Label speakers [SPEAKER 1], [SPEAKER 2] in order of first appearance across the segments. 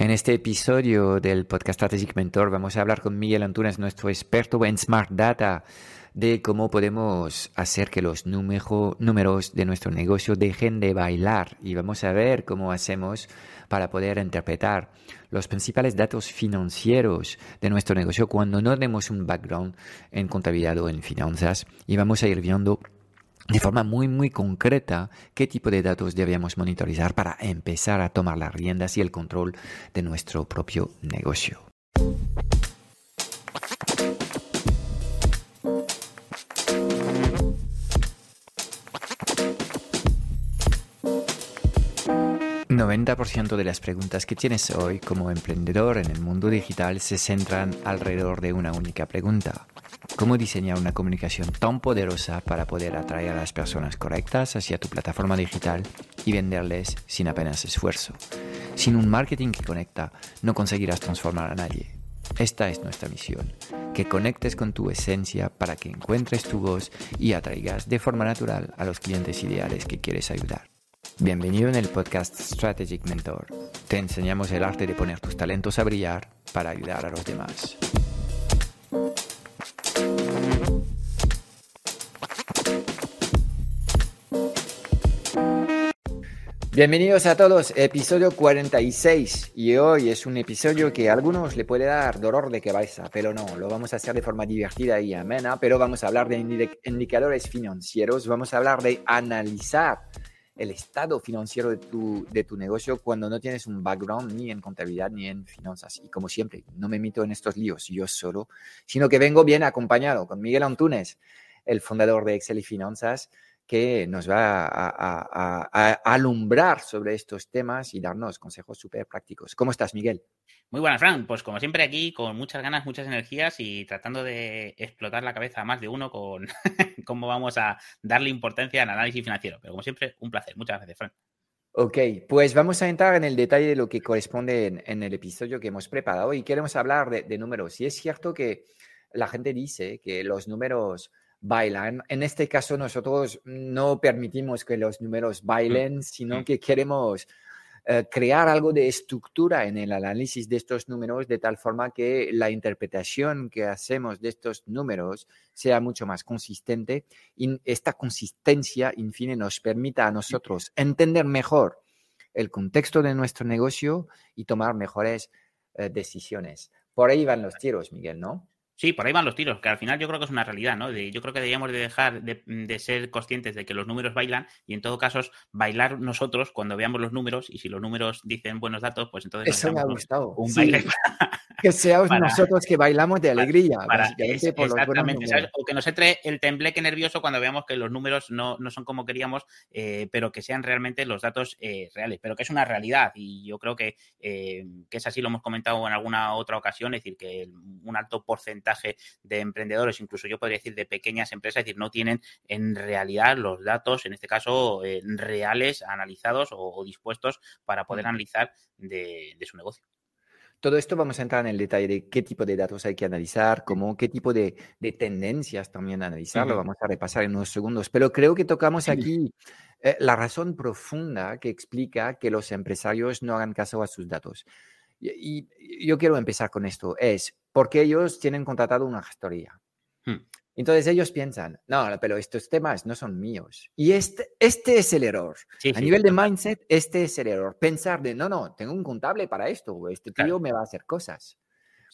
[SPEAKER 1] En este episodio del podcast Strategic Mentor vamos a hablar con Miguel Antunes, nuestro experto en Smart Data, de cómo podemos hacer que los números de nuestro negocio dejen de bailar. Y vamos a ver cómo hacemos para poder interpretar los principales datos financieros de nuestro negocio cuando no tenemos un background en contabilidad o en finanzas. Y vamos a ir viendo de forma muy, muy concreta qué tipo de datos debemos monitorizar para empezar a tomar las riendas y el control de nuestro propio negocio. ...90% de las preguntas que tienes hoy como emprendedor en el mundo digital se centran alrededor de una única pregunta cómo diseñar una comunicación tan poderosa para poder atraer a las personas correctas hacia tu plataforma digital y venderles sin apenas esfuerzo. Sin un marketing que conecta, no conseguirás transformar a nadie. Esta es nuestra misión, que conectes con tu esencia para que encuentres tu voz y atraigas de forma natural a los clientes ideales que quieres ayudar. Bienvenido en el podcast Strategic Mentor. Te enseñamos el arte de poner tus talentos a brillar para ayudar a los demás. Bienvenidos a todos, episodio 46 y hoy es un episodio que a algunos le puede dar dolor de cabeza, pero no, lo vamos a hacer de forma divertida y amena, pero vamos a hablar de indicadores financieros, vamos a hablar de analizar el estado financiero de tu, de tu negocio cuando no tienes un background ni en contabilidad ni en finanzas. Y como siempre, no me meto en estos líos yo solo, sino que vengo bien acompañado con Miguel Antunes, el fundador de Excel y Finanzas, que nos va a, alumbrar sobre estos temas y darnos consejos súper prácticos. ¿Cómo estás, Miguel?
[SPEAKER 2] Muy buenas, Fran. Pues como siempre aquí, con muchas ganas, muchas energías y tratando de explotar la cabeza a más de uno con cómo vamos a darle importancia al análisis financiero. Pero como siempre, un placer. Muchas gracias, Fran.
[SPEAKER 1] Ok, pues vamos a entrar en el detalle de lo que corresponde en, el episodio que hemos preparado y queremos hablar de números. Y es cierto que la gente dice que los números bailan. En este caso nosotros no permitimos que los números mm, bailen, sino mm. que queremos eh, crear algo de estructura en el análisis de estos números de tal forma que la interpretación que hacemos de estos números sea mucho más consistente y esta consistencia, en fin, nos permita a nosotros entender mejor el contexto de nuestro negocio y tomar mejores eh, decisiones. Por ahí van los tiros, Miguel, ¿no?
[SPEAKER 2] Sí, por ahí van los tiros, que al final yo creo que es una realidad, ¿no? yo creo que deberíamos de dejar de, ser conscientes de que los números bailan y en todo caso bailar nosotros cuando veamos los números y si los números dicen buenos datos, pues entonces...
[SPEAKER 1] Eso me ha gustado. Un baile que seamos nosotros que bailamos de alegría.
[SPEAKER 2] exactamente, O que nos entre el tembleque nervioso cuando veamos que los números no, son como queríamos, eh, pero que sean realmente los datos eh, reales, pero que es una realidad y yo creo que, eh, que es así, lo hemos comentado en alguna otra ocasión, es decir, que un alto porcentaje de emprendedores, incluso yo podría decir de pequeñas empresas, es decir, no tienen en realidad los datos, en este caso, eh, reales, analizados o, dispuestos para poder analizar de, su negocio.
[SPEAKER 1] Todo esto vamos a entrar en el detalle de qué tipo de datos hay que analizar, cómo, qué tipo de, tendencias también analizar, lo vamos a repasar en unos segundos, pero creo que tocamos aquí eh, la razón profunda que explica que los empresarios no hagan caso a sus datos. Y, yo quiero empezar con esto, es porque ellos tienen contratado una gestoría. Hmm. Entonces ellos piensan, no, pero estos temas no son míos. Y este, este es el error. a nivel de mindset, este es el error. Pensar de, no, no, tengo un contable para esto, este tío me va a hacer cosas.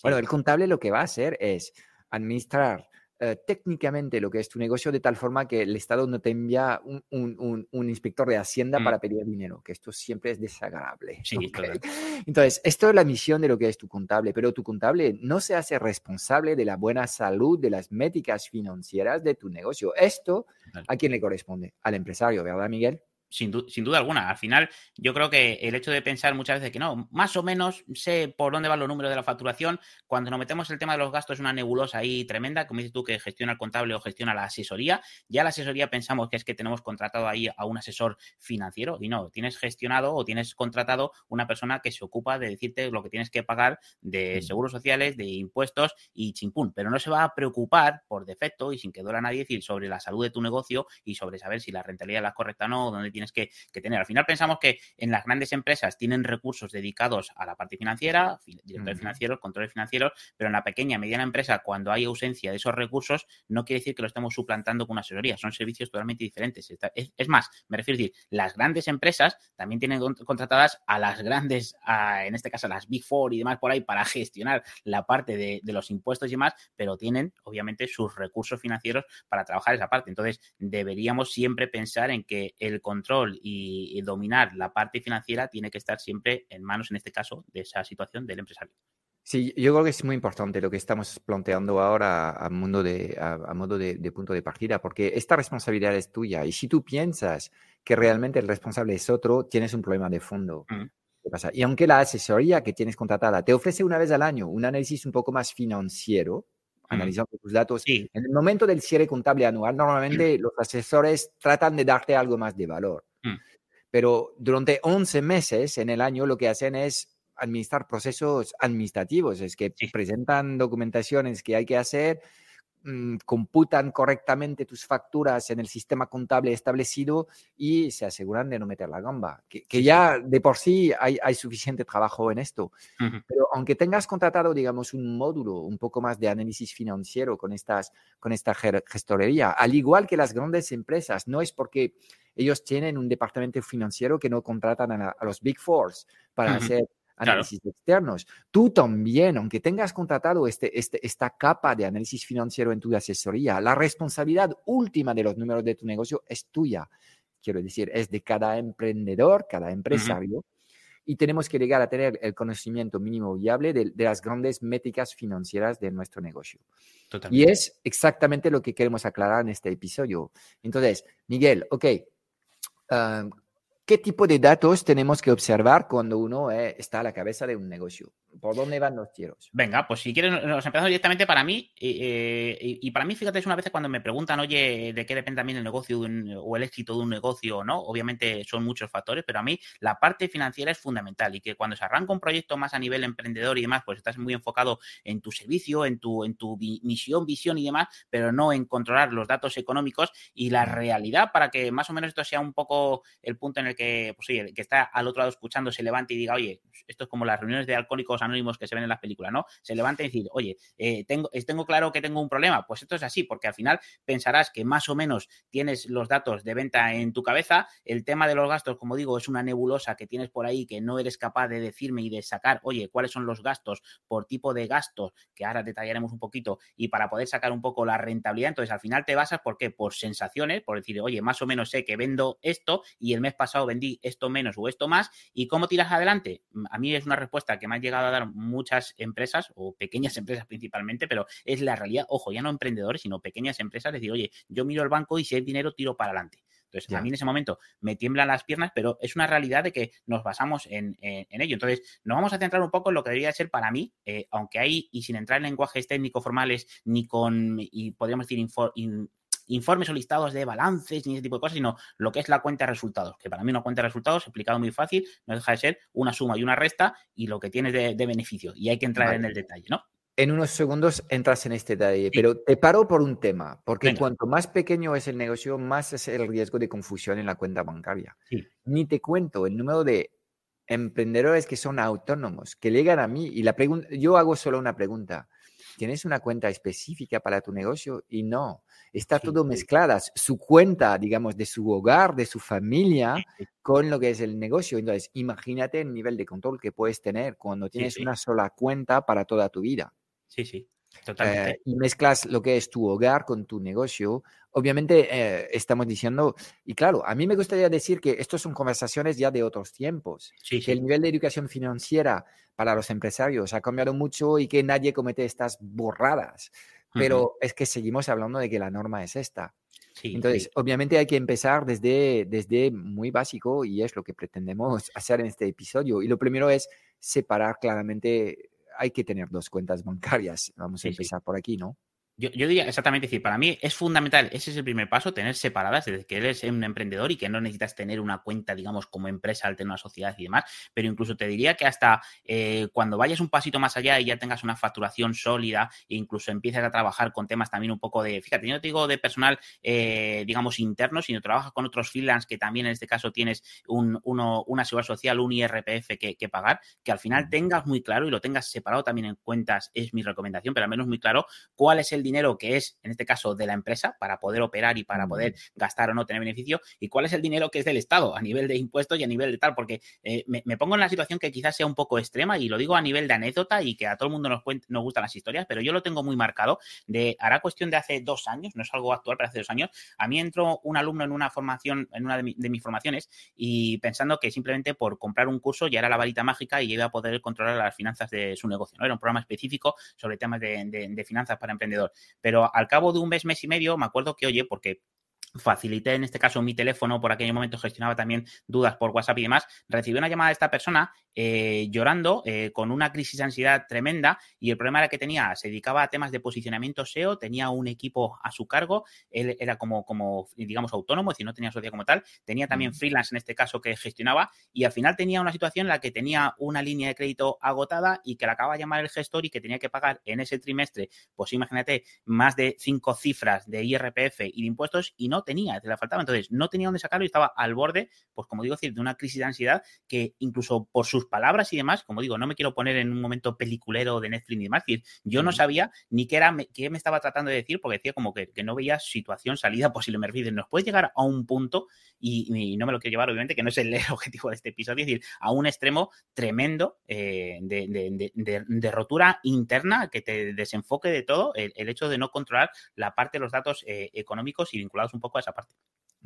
[SPEAKER 1] Bueno, el contable lo que va a hacer es administrar eh, técnicamente lo que es tu negocio de tal forma que el Estado no te envía un, inspector de Hacienda para mm. pedir dinero, que esto siempre es desagradable. Entonces, esto es la misión de lo que es tu contable, pero tu contable no se hace responsable de la buena salud de las métricas financieras de tu negocio. Esto, ¿a quién le corresponde? Al empresario, ¿verdad, Miguel?
[SPEAKER 2] Sin, duda alguna. Al final, yo creo que el hecho de pensar muchas veces que no, más o menos sé por dónde van los números de la facturación, cuando nos metemos el tema de los gastos es una nebulosa ahí tremenda, como dices tú, que gestiona el contable o gestiona la asesoría. Ya la asesoría pensamos que es que tenemos contratado ahí a un asesor financiero y no, tienes gestionado o tienes contratado una persona que se ocupa de decirte lo que tienes que pagar de seguros sociales, de impuestos y chimpún, pero no se va a preocupar por defecto y sin que duela nadie decir sobre la salud de tu negocio y sobre saber si la rentabilidad es la correcta o no, dónde tienes que, tener. Al final pensamos que en las grandes empresas tienen recursos dedicados a la parte financiera, directores financieros, controles financieros, pero en la pequeña, mediana empresa, cuando hay ausencia de esos recursos, no quiere decir que lo estemos suplantando con una asesoría, son servicios totalmente diferentes. Es, más, me refiero a decir, las grandes empresas también tienen contratadas a las grandes, en este caso a las Big Four y demás por ahí, para gestionar la parte de, de los impuestos y demás, pero tienen obviamente sus recursos financieros para trabajar esa parte. Entonces, deberíamos siempre pensar en que el control y, dominar la parte financiera tiene que estar siempre en manos, en este caso, de esa situación del empresario.
[SPEAKER 1] Sí, yo creo que es muy importante lo que estamos planteando ahora a, mundo de, a, modo de, punto de partida, porque esta responsabilidad es tuya. Y si tú piensas que realmente el responsable es otro, tienes un problema de fondo. Mm. ¿Qué pasa? Y aunque la asesoría que tienes contratada te ofrece una vez al año un análisis un poco más financiero, analizando tus datos. En el momento del cierre contable anual, normalmente los asesores tratan de darte algo más de valor. Mm. Pero durante 11 meses en el año lo que hacen es administrar procesos administrativos, es que presentan documentaciones que hay que hacer, Mm, computan correctamente tus facturas en el sistema contable establecido y se aseguran de no meter la gamba. Que, ya de por sí hay, suficiente trabajo en esto. Pero aunque tengas contratado, digamos, un módulo un poco más de análisis financiero con, estas, con esta gestorería, al igual que las grandes empresas, no es porque ellos tienen un departamento financiero que no contratan a, los Big Fours para hacer análisis externos. Tú también, aunque tengas contratado este, este, esta capa de análisis financiero en tu asesoría, la responsabilidad última de los números de tu negocio es tuya. Quiero decir, es de cada emprendedor, cada empresario. Y tenemos que llegar a tener el conocimiento mínimo viable de, las grandes métricas financieras de nuestro negocio. Y es exactamente lo que queremos aclarar en este episodio. Entonces, Miguel, ok, ah, ¿Qué tipo de datos tenemos que observar cuando uno eh, está a la cabeza de un negocio? ¿Por dónde van los tiros?
[SPEAKER 2] Venga, pues si quieres, nos empezamos directamente para mí. Eh, y, para mí, fíjate, es una vez cuando me preguntan, oye, ¿de qué depende también el negocio o el éxito de un negocio o no? Obviamente son muchos factores, pero a mí la parte financiera es fundamental y que cuando se arranca un proyecto más a nivel emprendedor y demás, pues estás muy enfocado en tu servicio, en tu, en tu misión, visión y demás, pero no en controlar los datos económicos y la realidad para que más o menos esto sea un poco el punto en el que, pues, que está al otro lado escuchando se levante y diga, oye, esto es como las reuniones de alcohólicos anónimos que se ven en las películas, ¿no? Se levanta y decir, oye, eh, tengo, tengo claro que tengo un problema. Pues esto es así, porque al final pensarás que más o menos tienes los datos de venta en tu cabeza. El tema de los gastos, como digo, es una nebulosa que tienes por ahí que no eres capaz de decirme y de sacar, oye, cuáles son los gastos por tipo de gastos, que ahora detallaremos un poquito, y para poder sacar un poco la rentabilidad. Entonces, al final te basas, ¿por qué? Por sensaciones, por decir, oye, más o menos sé que vendo esto y el mes pasado vendí esto menos o esto más. ¿Y cómo tiras adelante? A mí es una respuesta que me ha llegado a dar muchas empresas o pequeñas empresas principalmente, pero es la realidad, ojo, ya no emprendedores, sino pequeñas empresas, decir, oye, yo miro el banco y si hay dinero, tiro para adelante. Entonces, a mí en ese momento me tiemblan las piernas, pero es una realidad de que nos basamos en, ello. Entonces, nos vamos a centrar un poco en lo que debería ser para mí, eh, aunque hay, y sin entrar en lenguajes técnicos formales, ni con, y podríamos decir, informes o listados de balances ni ese tipo de cosas, sino lo que es la cuenta de resultados, que para mí una cuenta de resultados, explicado muy fácil, no deja de ser una suma y una resta y lo que tienes de, beneficio. Y hay que entrar en el detalle, ¿no?
[SPEAKER 1] En unos segundos entras en este detalle, pero te paro por un tema, porque cuanto más pequeño es el negocio, más es el riesgo de confusión en la cuenta bancaria. Ni te cuento el número de emprendedores que son autónomos, que llegan a mí y la pregunta, yo hago solo una pregunta. ¿Tienes una cuenta específica para tu negocio? Y no, está todo mezclada. Su cuenta, digamos, de su hogar, de su familia, con lo que es el negocio. Entonces, imagínate el nivel de control que puedes tener cuando tienes una sola cuenta para toda tu vida.
[SPEAKER 2] Sí, sí. Totalmente.
[SPEAKER 1] Eh, y mezclas lo que es tu hogar con tu negocio. Obviamente eh, estamos diciendo, y claro, a mí me gustaría decir que estas son conversaciones ya de otros tiempos,
[SPEAKER 2] sí,
[SPEAKER 1] que el nivel de educación financiera para los empresarios ha cambiado mucho y que nadie comete estas borradas, pero es que seguimos hablando de que la norma es esta. Entonces, obviamente hay que empezar desde, desde muy básico y es lo que pretendemos hacer en este episodio. Y lo primero es separar claramente hay que tener dos cuentas bancarias. Vamos a empezar por aquí, ¿no?
[SPEAKER 2] Yo, diría exactamente decir, para mí es fundamental, ese es el primer paso, tener separadas, desde que eres un emprendedor y que no necesitas tener una cuenta, digamos, como empresa al tener una sociedad y demás, pero incluso te diría que hasta eh, cuando vayas un pasito más allá y ya tengas una facturación sólida e incluso empieces a trabajar con temas también un poco de, fíjate, yo no te digo de personal, eh, digamos, interno, sino trabajas con otros freelance que también en este caso tienes un, uno, una seguridad social, un IRPF que, que pagar, que al final tengas muy claro y lo tengas separado también en cuentas, es mi recomendación, pero al menos muy claro cuál es el dinero que es, en este caso, de la empresa para poder operar y para poder gastar o no tener beneficio y cuál es el dinero que es del Estado a nivel de impuestos y a nivel de tal, porque eh, me, pongo en la situación que quizás sea un poco extrema y lo digo a nivel de anécdota y que a todo el mundo nos, nos gustan las historias, pero yo lo tengo muy marcado de, hará cuestión de hace dos años, no es algo actual, pero hace dos años, a mí entró un alumno en una formación, en una de, mis formaciones y pensando que simplemente por comprar un curso ya era la varita mágica y iba a poder controlar las finanzas de su negocio, ¿no? Era un programa específico sobre temas de, de finanzas para emprendedor. Pero al cabo de un mes, mes y medio, me acuerdo que, oye, porque facilité en este caso mi teléfono, por aquel momento gestionaba también dudas por WhatsApp y demás, recibí una llamada de esta persona eh, llorando eh, con una crisis de ansiedad tremenda y el problema era que tenía, se dedicaba a temas de posicionamiento SEO, tenía un equipo a su cargo, él era como, como digamos, autónomo, es decir, no tenía sociedad como tal, tenía también freelance en este caso que gestionaba y al final tenía una situación en la que tenía una línea de crédito agotada y que le acaba de llamar el gestor y que tenía que pagar en ese trimestre, pues imagínate, más de cinco cifras de IRPF y de impuestos y no tenía, te la faltaba. Entonces, no tenía dónde sacarlo y estaba al borde, pues como digo, decir, de una crisis de ansiedad que incluso por sus palabras y demás, como digo, no me quiero poner en un momento peliculero de Netflix ni demás, decir, yo no sabía ni qué era, qué me estaba tratando de decir, porque decía como que, no veía situación, salida posible. Me refiero, nos puede llegar a un punto, y, no me lo quiero llevar, obviamente, que no es el objetivo de este episodio, es decir, a un extremo tremendo eh, de, rotura interna que te desenfoque de todo el, hecho de no controlar la parte de los datos eh, económicos y vinculados un poco a esa parte.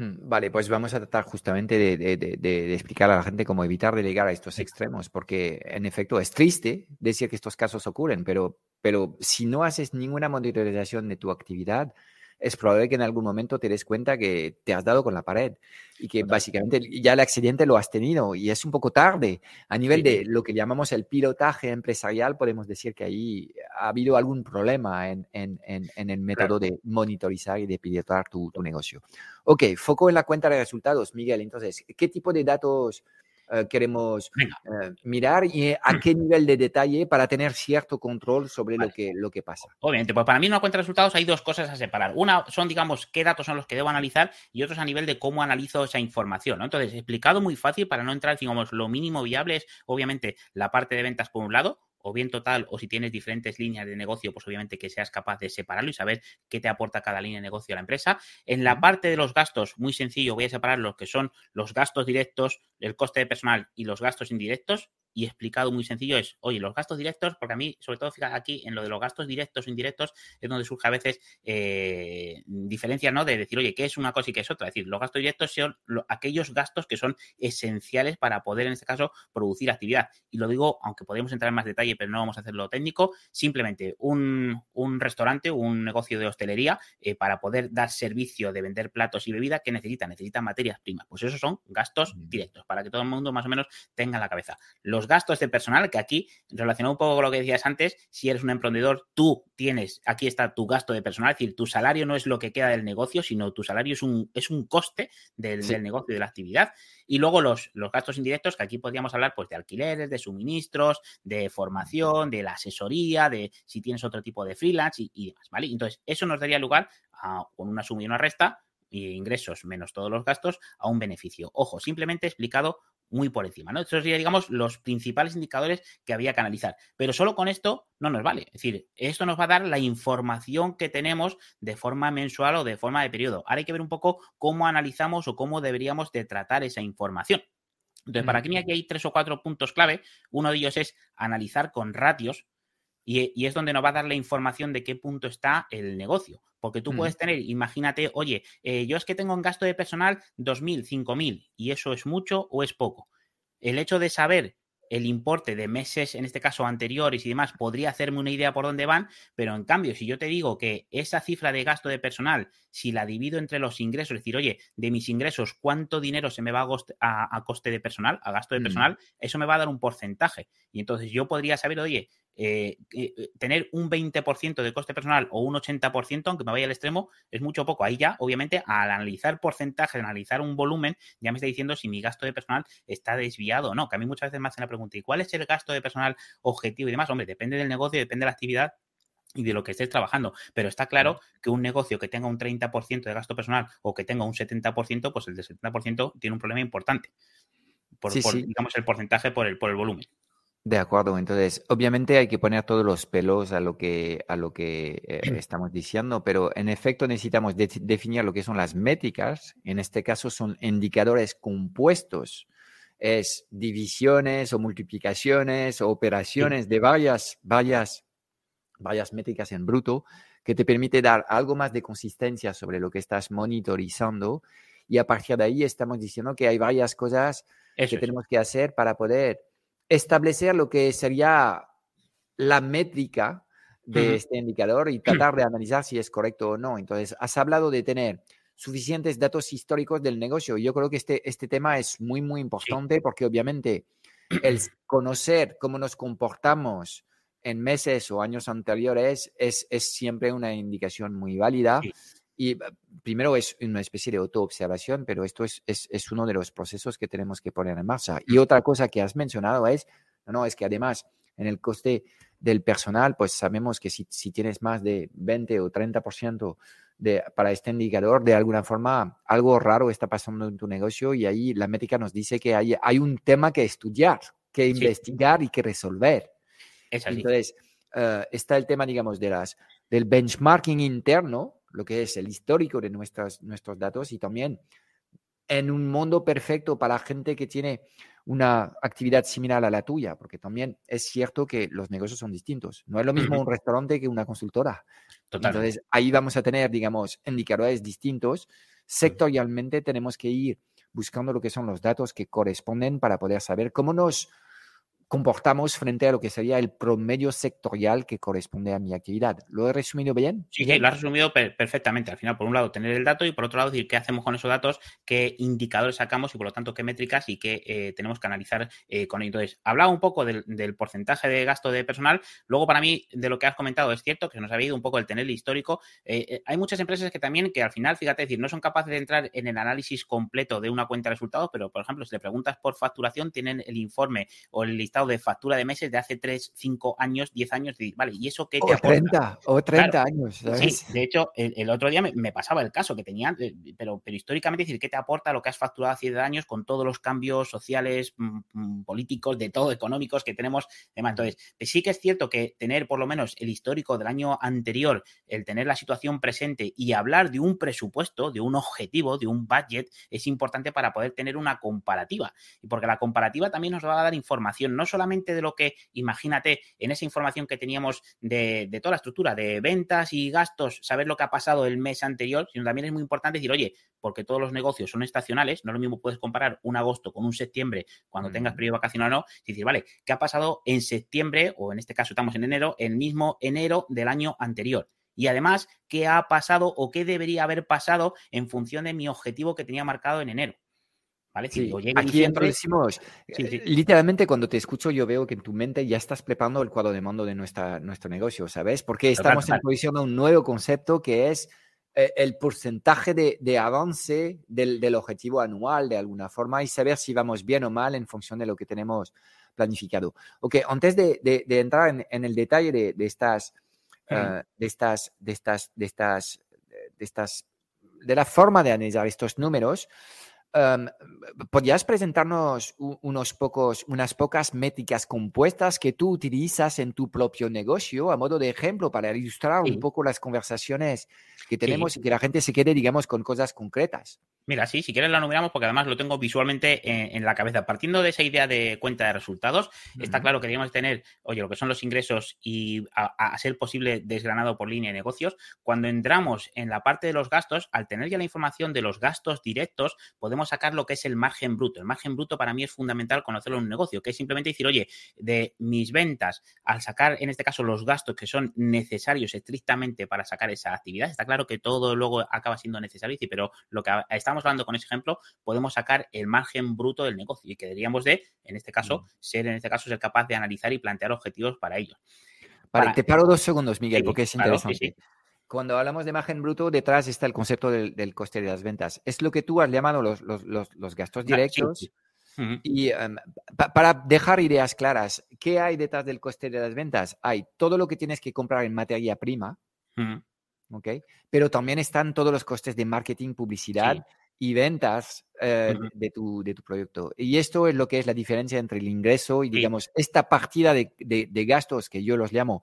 [SPEAKER 1] Mm, vale, pues vamos a tratar justamente de, explicar a la gente cómo evitar de llegar a estos extremos, porque en efecto es triste decir que estos casos ocurren, pero, pero si no haces ninguna monitorización de tu actividad, es probable que en algún momento te des cuenta que te has dado con la pared y que básicamente ya el accidente lo has tenido y es un poco tarde. A nivel de lo que llamamos el pilotaje empresarial, podemos decir que ahí ha habido algún problema en, en, en, el método de monitorizar y de pilotar tu, tu negocio. Ok, foco en la cuenta de resultados, Miguel. Entonces, ¿qué tipo de datos eh, queremos eh, mirar y a qué nivel de detalle para tener cierto control sobre lo, que, lo que pasa.
[SPEAKER 2] Obviamente, pues para mí en una cuenta de resultados hay dos cosas a separar. Una son, digamos, qué datos son los que debo analizar y otros a nivel de cómo analizo esa información. ¿no? Entonces, explicado muy fácil para no entrar, digamos, lo mínimo viable es, obviamente, la parte de ventas por un lado, o bien total, o si tienes diferentes líneas de negocio, pues obviamente que seas capaz de separarlo y saber qué te aporta cada línea de negocio a la empresa. En la parte de los gastos, muy sencillo, voy a separar los que son los gastos directos, el coste de personal y los gastos indirectos y explicado muy sencillo es, oye, los gastos directos, porque a mí, sobre todo, fíjate aquí, en lo de los gastos directos o indirectos, es donde surge a veces eh, diferencias, ¿no? De decir, oye, ¿qué es una cosa y qué es otra? Es decir, los gastos directos son aquellos gastos que son esenciales para poder, en este caso, producir actividad. Y lo digo, aunque podemos entrar en más detalle, pero no vamos a hacerlo técnico, simplemente un, un restaurante, un negocio de hostelería, eh, para poder dar servicio de vender platos y bebidas, ¿qué necesita? Necesita materias primas. Pues esos son gastos directos, para que todo el mundo más o menos tenga en la cabeza. Los los gastos de personal, que aquí, relacionado un poco con lo que decías antes, si eres un emprendedor, tú tienes, aquí está tu gasto de personal, es decir, tu salario no es lo que queda del negocio, sino tu salario es un, es un coste del, negocio, de la actividad. Y luego los, los gastos indirectos, que aquí podríamos hablar pues de alquileres, de suministros, de formación, de la asesoría, de si tienes otro tipo de freelance y, demás, ¿vale? Entonces, eso nos daría lugar a, con una suma y una resta, y ingresos menos todos los gastos a un beneficio. Ojo, simplemente explicado muy por encima, ¿no? Estos serían, digamos, los principales indicadores que había que analizar. Pero solo con esto no nos vale. Es decir, esto nos va a dar la información que tenemos de forma mensual o de forma de periodo. Ahora hay que ver un poco cómo analizamos o cómo deberíamos de tratar esa información. Entonces, para mí aquí hay tres o cuatro puntos clave. Uno de ellos es analizar con ratios, y, es donde nos va a dar la información de qué punto está el negocio. Porque tú puedes tener, imagínate, oye, eh, yo es que tengo un gasto de personal 2.000, 5.000 y eso es mucho o es poco. El hecho de saber el importe de meses, en este caso anteriores y demás, podría hacerme una idea por dónde van, pero en cambio, si yo te digo que esa cifra de gasto de personal, si la divido entre los ingresos, es decir, oye, de mis ingresos, ¿cuánto dinero se me va a, coste de personal, a gasto de personal? Eso me va a dar un porcentaje. Y entonces yo podría saber, oye, eh, tener un 20% de coste personal o un 80%, aunque me vaya al extremo, es mucho poco. Ahí ya, obviamente, al analizar porcentajes, analizar un volumen, ya me está diciendo si mi gasto de personal está desviado o no. Que a mí muchas veces me hacen la pregunta, ¿y cuál es el gasto de personal objetivo y demás? Hombre, depende del negocio, depende de la actividad y de lo que estés trabajando. Pero está claro que un negocio que tenga un 30% de gasto personal o que tenga un 70%, pues el de 70% tiene un problema importante. Por, digamos, el porcentaje por el, por el volumen.
[SPEAKER 1] De acuerdo, entonces obviamente hay que poner todos los pelos a lo que, a lo que eh, estamos diciendo, pero en efecto necesitamos definir lo que son las métricas, en este caso son indicadores compuestos, es divisiones o multiplicaciones o operaciones de varias, varias varias métricas en bruto que te permite dar algo más de consistencia sobre lo que estás monitorizando. Y a partir de ahí estamos diciendo que hay varias cosas que tenemos que hacer para poder establecer lo que sería la métrica de este indicador y tratar de analizar si es correcto o no. Entonces, has hablado de tener suficientes datos históricos del negocio. Yo creo que este, este tema es muy, muy importante porque obviamente el conocer cómo nos comportamos en meses o años anteriores es, es siempre una indicación muy válida. Y eh, primero es una especie de autoobservación, pero esto es, es, es, uno de los procesos que tenemos que poner en marcha. Y otra cosa que has mencionado es, no, es que además en el coste del personal, pues sabemos que si, si tienes más de 20 o 30% de, para este indicador, de alguna forma algo raro está pasando en tu negocio y ahí la métrica nos dice que hay, hay un tema que estudiar, que investigar y que resolver. Entonces, eh, está el tema, digamos, de las, del benchmarking interno, lo que es el histórico de nuestros, nuestros datos y también en un mundo perfecto para gente que tiene una actividad similar a la tuya, porque también es cierto que los negocios son distintos. No es lo mismo un restaurante que una consultora. Entonces, ahí vamos a tener, digamos, indicadores distintos. Sectorialmente tenemos que ir buscando lo que son los datos que corresponden para poder saber cómo nos comportamos frente a lo que sería el promedio sectorial que corresponde a mi actividad. ¿Lo he resumido bien?
[SPEAKER 2] Sí, sí, lo has resumido perfectamente. Al final, por un lado, tener el dato y por otro lado, decir qué hacemos con esos datos, qué indicadores sacamos y por lo tanto qué métricas y qué eh, tenemos que analizar eh, con ello. Entonces, hablaba un poco del, porcentaje de gasto de personal. Luego, para mí, de lo que has comentado, es cierto que se nos ha ido un poco el tener el histórico. Eh, hay muchas empresas que también, que al final, fíjate, decir, no son capaces de entrar en el análisis completo de una cuenta de resultados, pero, por ejemplo, si le preguntas por facturación, tienen el informe o el listado de factura de meses de hace 3, 5 años, 10 años. vale, ¿y eso qué te
[SPEAKER 1] o 30, o 30 años. Sí,
[SPEAKER 2] de hecho, el, otro día me, pasaba el caso que tenía, eh, pero, pero históricamente decir, ¿qué te aporta lo que has facturado hace 10 años con todos los cambios sociales, mm, mm, políticos, de todo, económicos que tenemos? Entonces, sí que es cierto que tener por lo menos el histórico del año anterior, el tener la situación presente y hablar de un presupuesto, de un objetivo, de un budget, es importante para poder tener una comparativa. Y porque la comparativa también nos va a dar información, no solamente de lo que, imagínate, en esa información que teníamos de, toda la estructura, de ventas y gastos, saber lo que ha pasado el mes anterior, sino también es muy importante decir, oye, porque todos los negocios son estacionales, no es lo mismo puedes comparar un agosto con un septiembre cuando tengas periodo vacacional o no, y decir, vale, ¿qué ha pasado en septiembre, o en este caso estamos en enero, el mismo enero del año anterior? Y además, ¿qué ha pasado o qué debería haber pasado en función de mi objetivo que tenía marcado en enero?
[SPEAKER 1] Sí, aquí decimos, eh, literalmente cuando te escucho yo veo que en tu mente ya estás preparando el cuadro de mando de nuestra, nuestro negocio, ¿sabes? Porque estamos en posición de un nuevo concepto que es eh, el porcentaje de, avance del, objetivo anual de alguna forma y saber si vamos bien o mal en función de lo que tenemos planificado. Ok, antes de, entrar en, el detalle de, estas, eh, de estas, de estas, de estas, de estas, de la forma de analizar estos números, Um, ¿Podrías presentarnos unos pocos, unas pocas métricas compuestas que tú utilizas en tu propio negocio a modo de ejemplo para ilustrar un poco las conversaciones que tenemos y que la gente se quede, digamos, con cosas concretas?
[SPEAKER 2] Mira, sí, si quieres la numeramos porque además lo tengo visualmente en, la cabeza. Partiendo de esa idea de cuenta de resultados, está claro que debemos tener, oye, lo que son los ingresos y a, ser posible desgranado por línea de negocios. Cuando entramos en la parte de los gastos, al tener ya la información de los gastos directos, podemos sacar lo que es el margen bruto. El margen bruto para mí es fundamental conocerlo en un negocio, que es simplemente decir, oye, de mis ventas, al sacar en este caso los gastos que son necesarios estrictamente para sacar esa actividad, está claro que todo luego acaba siendo necesario, pero lo que estamos hablando con ese ejemplo, podemos sacar el margen bruto del negocio y que deberíamos de, en este caso, mm. ser en este caso ser capaz de analizar y plantear objetivos para ello.
[SPEAKER 1] Vale, te paro dos segundos, Miguel, porque es interesante. Cuando hablamos de margen bruto, detrás está el concepto del, coste de las ventas. Es lo que tú has llamado los, los, gastos directos. Y em, para dejar ideas claras, ¿qué hay detrás del coste de las ventas? Hay todo lo que tienes que comprar en materia prima, Pero también están todos los costes de marketing, publicidad y ventas eh, de, tu, de tu producto. Y esto es lo que es la diferencia entre el ingreso y, digamos, esta partida de, de, gastos que yo los llamo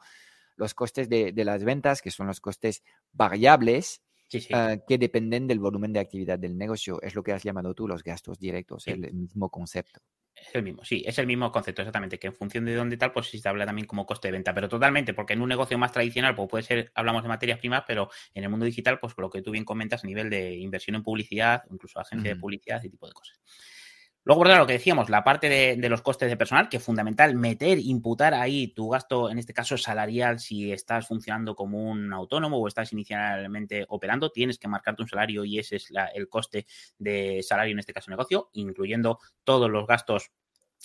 [SPEAKER 1] los costes de, las ventas, que son los costes variables, eh, que dependen del volumen de actividad del negocio. Es lo que has llamado tú los gastos directos, el mismo concepto.
[SPEAKER 2] Es el mismo, sí, es el mismo concepto, exactamente, que en función de dónde tal, pues se habla también como coste de venta, pero totalmente, porque en un negocio más tradicional, pues puede ser, hablamos de materias primas, pero en el mundo digital, pues lo que tú bien comentas a nivel de inversión en publicidad, incluso agencia de publicidad, ese tipo de cosas. Luego, por lo que decíamos, la parte de, los costes de personal, que es fundamental meter, imputar ahí tu gasto, en este caso salarial, si estás funcionando como un autónomo o estás inicialmente operando, tienes que marcarte un salario y ese es el coste de salario, en este caso negocio, incluyendo todos los gastos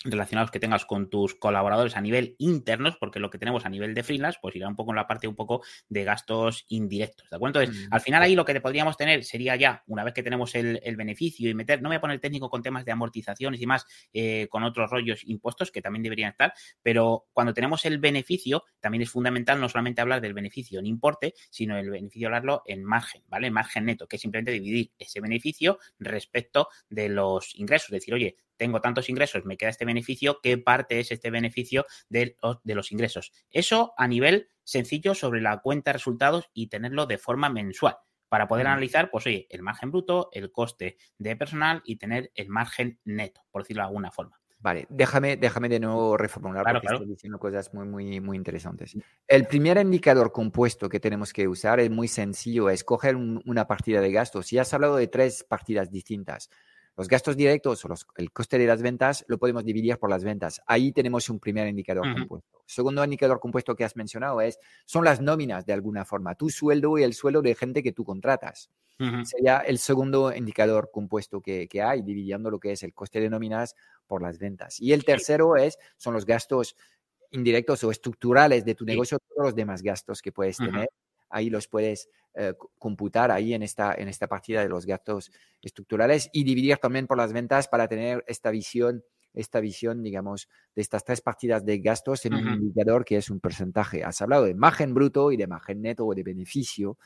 [SPEAKER 2] relacionados que tengas con tus colaboradores a nivel internos, porque lo que tenemos a nivel de freelance, pues irá un poco en la parte un poco de gastos indirectos, ¿de acuerdo? Entonces, mm, al final ahí lo que podríamos tener sería ya, una vez que tenemos el, beneficio y meter, no me voy a poner técnico con temas de amortizaciones y más, eh, con otros rollos impuestos que también deberían estar, pero cuando tenemos el beneficio, también es fundamental no solamente hablar del beneficio en importe, sino el beneficio hablarlo en margen, ¿vale? Margen neto, que es simplemente dividir ese beneficio respecto de los ingresos, decir, oye, tengo tantos ingresos, me queda este beneficio, ¿qué parte es este beneficio de, los ingresos? Eso a nivel sencillo sobre la cuenta de resultados y tenerlo de forma mensual para poder analizar, pues oye, el margen bruto, el coste de personal y tener el margen neto, por decirlo de alguna forma.
[SPEAKER 1] Vale, déjame, déjame de nuevo reformular porque estoy diciendo cosas muy, muy, muy interesantes. El primer indicador compuesto que tenemos que usar es muy sencillo, escoger una partida de gastos. Si has hablado de tres partidas distintas, los gastos directos o el coste de las ventas lo podemos dividir por las ventas. Ahí tenemos un primer indicador compuesto. Segundo indicador compuesto que has mencionado es, son las nóminas de alguna forma, tu sueldo y el sueldo de gente que tú contratas. Sería el segundo indicador compuesto que, hay, dividiendo lo que es el coste de nóminas por las ventas. Y el tercero es, son los gastos indirectos o estructurales de tu negocio, todos los demás gastos que puedes tener ahí los puedes eh, computar ahí en esta, en esta partida de los gastos estructurales y dividir también por las ventas para tener esta visión, esta visión, digamos, de estas tres partidas de gastos en un indicador que es un porcentaje. Has hablado de margen bruto y de margen neto o de beneficio.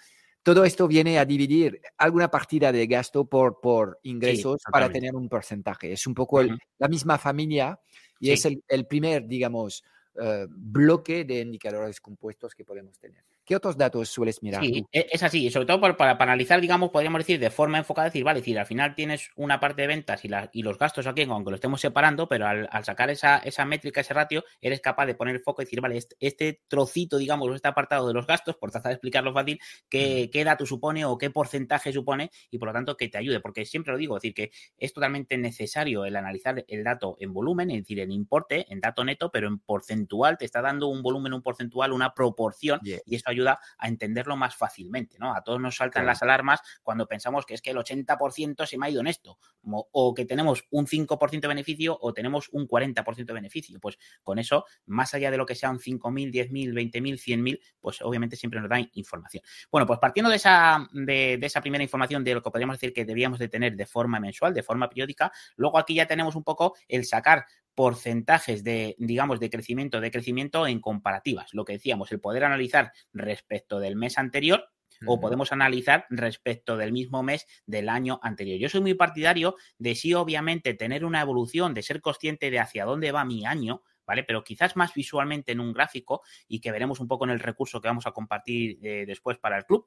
[SPEAKER 1] Todo esto viene a dividir alguna partida de gasto por, por ingresos para tener un porcentaje. Es un poco la misma familia y es el, el, primer, digamos, eh, bloque de indicadores compuestos que podemos tener. ¿Qué otros datos sueles mirar?
[SPEAKER 2] Sí, e, es así, sobre todo para, para, analizar, digamos, podríamos decir de forma enfocada, decir, vale, decir, al final tienes una parte de ventas y, la, y los gastos aquí, aunque lo estemos separando, pero al, sacar esa, esa, métrica, ese ratio, eres capaz de poner el foco y decir, vale, este, este trocito, digamos, este apartado de los gastos, por tratar de explicarlo fácil, qué, qué dato supone o qué porcentaje supone y por lo tanto que te ayude, porque siempre lo digo, es decir, que es totalmente necesario el analizar el dato en volumen, es decir, en importe, en dato neto, pero en porcentual, te está dando un volumen, un porcentual, una proporción y eso ayuda a entenderlo más fácilmente, ¿no? A todos nos saltan las alarmas cuando pensamos que es que el 80% se me ha ido en esto, o que tenemos un 5% de beneficio o tenemos un 40% de beneficio. Pues con eso, más allá de lo que sean 5.000, 10.000, 20.000, 100.000, pues obviamente siempre nos da información. Bueno, pues partiendo de esa, de, esa primera información de lo que podríamos decir que debíamos de tener de forma mensual, de forma periódica, luego aquí ya tenemos un poco el sacar porcentajes de, digamos, de crecimiento, de crecimiento en comparativas. Lo que decíamos, el poder analizar respecto del mes anterior o podemos analizar respecto del mismo mes del año anterior. Yo soy muy partidario de sí, obviamente, tener una evolución, de ser consciente de hacia dónde va mi año, ¿vale? Pero quizás más visualmente en un gráfico y que veremos un poco en el recurso que vamos a compartir eh, después para el club.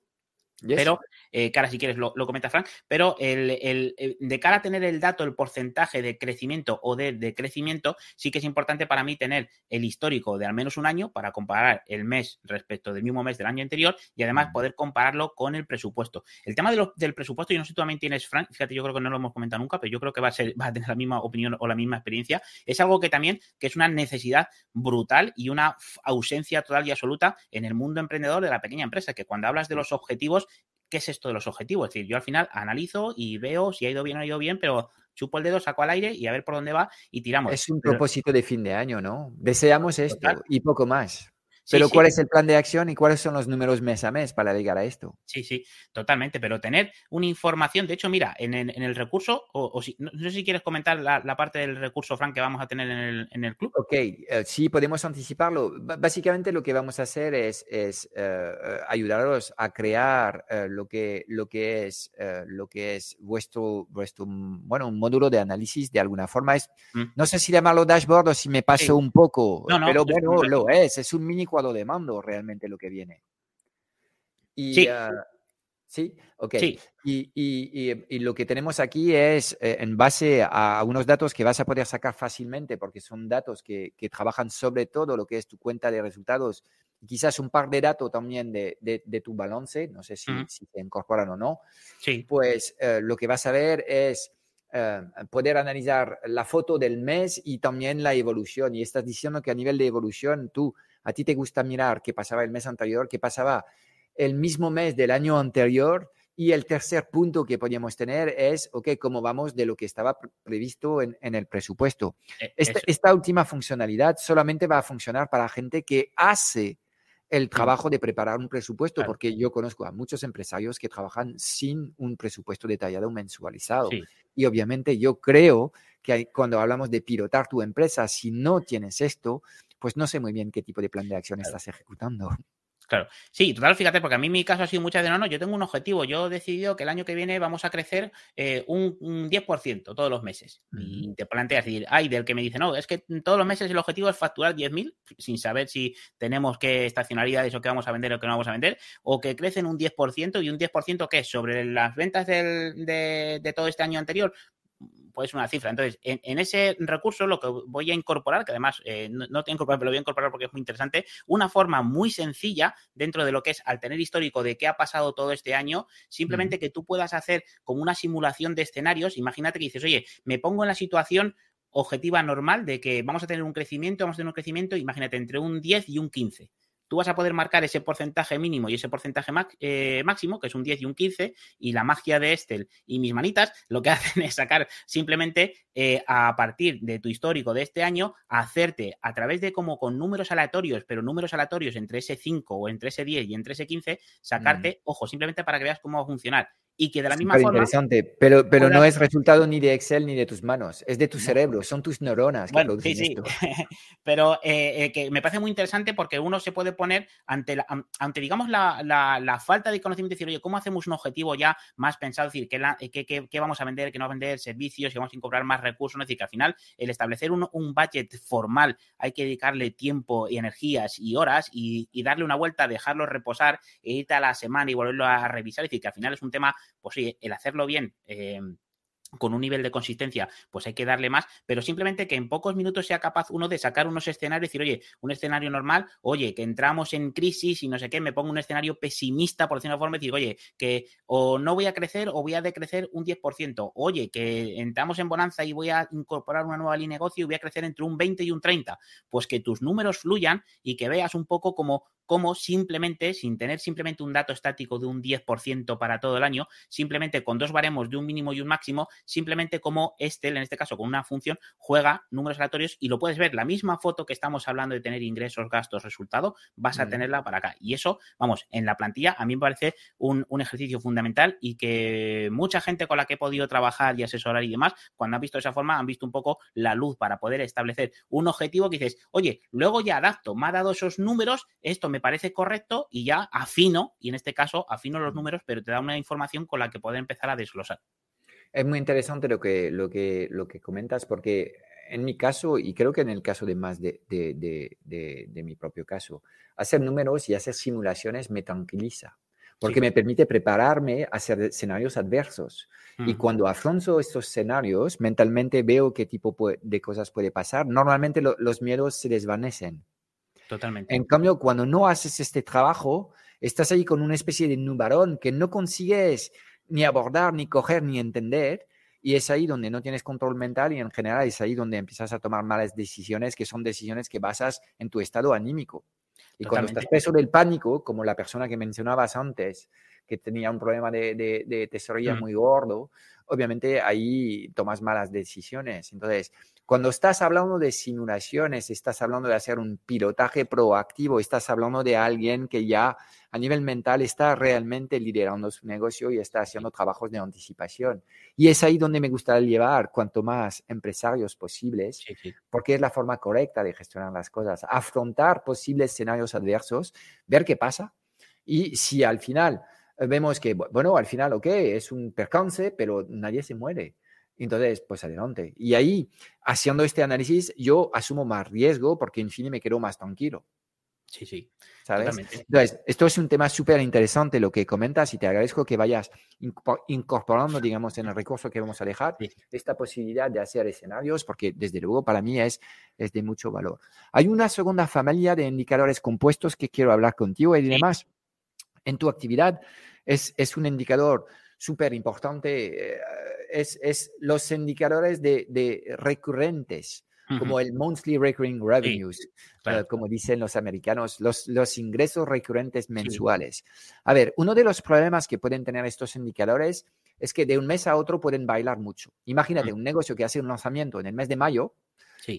[SPEAKER 2] Pero, eh, cara, si quieres lo, comenta Frank, pero el, de cara a tener el dato, el porcentaje de crecimiento o de decrecimiento, sí que es importante para mí tener el histórico de al menos un año para comparar el mes respecto del mismo mes del año anterior y además poder compararlo con el presupuesto. El tema del presupuesto, yo no sé si tú también tienes, Frank, fíjate, yo creo que no lo hemos comentado nunca, pero yo creo que va a, ser, va a tener la misma opinión o la misma experiencia. Es algo que también que es una necesidad brutal y una ausencia total y absoluta en el mundo emprendedor de la pequeña empresa, que cuando hablas de los objetivos ¿qué es esto de los objetivos? Es decir, yo al final analizo y veo si ha ido bien o no ha ido bien, pero chupo el dedo, saco al aire y a ver por dónde va y tiramos.
[SPEAKER 1] Es un propósito de fin de año, ¿no? Deseamos esto y poco más. Pero ¿cuál es el plan de acción y cuáles son los números mes a mes para llegar a esto?
[SPEAKER 2] Sí, sí, totalmente. Pero tener una información, de hecho, mira, en, el recurso, o, si, no, sé si quieres comentar la, parte del recurso, Frank, que vamos a tener en el, club.
[SPEAKER 1] Ok, eh, sí, podemos anticiparlo. básicamente lo que vamos a hacer es, es eh, ayudaros a crear eh, lo, que, lo, que es, lo que es vuestro, vuestro, bueno, un módulo de análisis de alguna forma. Es, mm. No sé si llamarlo dashboard o si me paso un poco, pero bueno, lo es. Es un mini cuadro de mando realmente lo que viene. Y, sí. Ah, sí, ok. Y, lo que tenemos aquí es eh, en base a unos datos que vas a poder sacar fácilmente, porque son datos que, trabajan sobre todo lo que es tu cuenta de resultados y quizás un par de datos también de, tu balance, no sé si, se incorporan o no.
[SPEAKER 2] Sí.
[SPEAKER 1] Pues eh, lo que vas a ver es eh, poder analizar la foto del mes y también la evolución. Y estás diciendo que a nivel de evolución tú a ti te gusta mirar qué pasaba el mes anterior, qué pasaba el mismo mes del año anterior. Y el tercer punto que podríamos tener es, ok, cómo vamos de lo que estaba previsto en, el presupuesto. E, esta, esta, última funcionalidad solamente va a funcionar para gente que hace el trabajo de preparar un presupuesto, porque yo conozco a muchos empresarios que trabajan sin un presupuesto detallado mensualizado. Y obviamente yo creo que cuando hablamos de pilotar tu empresa, si no tienes esto, pues no sé muy bien qué tipo de plan de acción estás ejecutando.
[SPEAKER 2] Claro, sí, total, fíjate, porque a mí mi caso ha sido muchas de no, no, yo tengo un objetivo, yo he decidido que el año que viene vamos a crecer eh, un, 10% todos los meses. Y te planteas decir, hay del que me dice, no, es que todos los meses el objetivo es facturar 10.000 sin saber si tenemos qué estacionalidades o qué vamos a vender o qué no vamos a vender, o que crecen un 10% y un 10% que es sobre las ventas de, de todo este año anterior, pues una cifra. Entonces, en, ese recurso lo que voy a incorporar, que además eh, no, no, te incorporar, pero lo voy a incorporar porque es muy interesante, una forma muy sencilla dentro de lo que es al tener histórico de qué ha pasado todo este año, simplemente que tú puedas hacer como una simulación de escenarios. Imagínate que dices, oye, me pongo en la situación objetiva normal de que vamos a tener un crecimiento, vamos a tener un crecimiento, imagínate, entre un 10 y un 15 tú vas a poder marcar ese porcentaje mínimo y ese porcentaje eh, máximo, que es un 10 y un 15, y la magia de Estel y mis manitas lo que hacen es sacar simplemente eh, a partir de tu histórico de este año, hacerte a través de como con números aleatorios, pero números aleatorios entre ese 5 o entre ese 10 y entre ese 15, sacarte, ojo, simplemente para que veas cómo va a funcionar y que de la misma forma.
[SPEAKER 1] interesante, pero, pero no es resultado ni de Excel ni de tus manos, es de tu cerebro, son tus neuronas que producen sí, sí.
[SPEAKER 2] pero eh, eh, que me parece muy interesante porque uno se puede poner ante, ante digamos, la, la, falta de conocimiento y decir, oye, ¿cómo hacemos un objetivo ya más pensado? Es decir, ¿qué, qué, qué, vamos a vender, qué no vamos a vender, servicios, si vamos a incorporar más recursos? Es decir, que al final el establecer un, un budget formal hay que dedicarle tiempo y energías y horas y, y darle una vuelta, dejarlo reposar e irte a la semana y volverlo a revisar. Es decir, que al final es un tema pues sí, el hacerlo bien. Eh, con un nivel de consistencia, pues hay que darle más, pero simplemente que en pocos minutos sea capaz uno de sacar unos escenarios y decir, oye, un escenario normal, oye, que entramos en crisis y no sé qué, me pongo un escenario pesimista, por decirlo de forma, y decir, oye, que o no voy a crecer o voy a decrecer un 10%, oye, que entramos en bonanza y voy a incorporar una nueva línea de negocio y voy a crecer entre un 20 y un 30, pues que tus números fluyan y que veas un poco como cómo simplemente, sin tener simplemente un dato estático de un 10% para todo el año, simplemente con dos baremos de un mínimo y un máximo, simplemente como este, en este caso con una función, juega números aleatorios y lo puedes ver, la misma foto que estamos hablando de tener ingresos, gastos, resultado, vas a mm. tenerla para acá. Y eso, vamos, en la plantilla a mí me parece un, ejercicio fundamental y que mucha gente con la que he podido trabajar y asesorar y demás, cuando han visto de esa forma, han visto un poco la luz para poder establecer un objetivo que dices, oye, luego ya adapto, me ha dado esos números, esto me parece correcto y ya afino, y en este caso afino los números, pero te da una información con la que poder empezar a desglosar.
[SPEAKER 1] Es muy interesante lo que, lo que, lo que comentas porque en mi caso, y creo que en el caso de más de, de, mi propio caso, hacer números y hacer simulaciones me tranquiliza, porque me permite prepararme a hacer escenarios adversos. Y cuando afronto estos escenarios, mentalmente veo qué tipo de cosas puede pasar. Normalmente los miedos se desvanecen.
[SPEAKER 2] Totalmente.
[SPEAKER 1] En cambio, cuando no haces este trabajo, estás ahí con una especie de nubarón que no consigues ni abordar, ni coger, ni entender. Y es ahí donde no tienes control mental y en general es ahí donde empiezas a tomar malas decisiones, que son decisiones que basas en tu estado anímico. Y cuando estás preso del pánico, como la persona que mencionabas antes, que tenía un problema de, de, tesorería mm. muy gordo, obviamente ahí tomas malas decisiones. Entonces, cuando estás hablando de simulaciones, estás hablando de hacer un pilotaje proactivo, estás hablando de alguien que ya a nivel mental está realmente liderando su negocio y está haciendo trabajos de anticipación. Y es ahí donde me gustaría llevar cuanto más empresarios posibles, porque es la forma correcta de gestionar las cosas, afrontar posibles escenarios adversos, ver qué pasa y si al final vemos que, bueno, al final, ok, es un percance, pero nadie se muere entonces, pues adelante. Y ahí, haciendo este análisis, yo asumo más riesgo porque en fin me quedo más tranquilo.
[SPEAKER 2] Sí, sí.
[SPEAKER 1] ¿Sabes? Entonces, esto es un tema súper interesante lo que comentas y te agradezco que vayas incorporando, digamos, en el recurso que vamos a dejar, esta posibilidad de hacer escenarios, porque desde luego para mí es, es de mucho valor. Hay una segunda familia de indicadores compuestos que quiero hablar contigo y demás. En tu actividad es, es un indicador súper importante. Eh, es, los indicadores de, recurrentes, como el monthly recurring revenues, eh, como dicen los americanos, los, los ingresos recurrentes mensuales. A ver, uno de los problemas que pueden tener estos indicadores es que de un mes a otro pueden bailar mucho. Imagínate un negocio que hace un lanzamiento en el mes de mayo,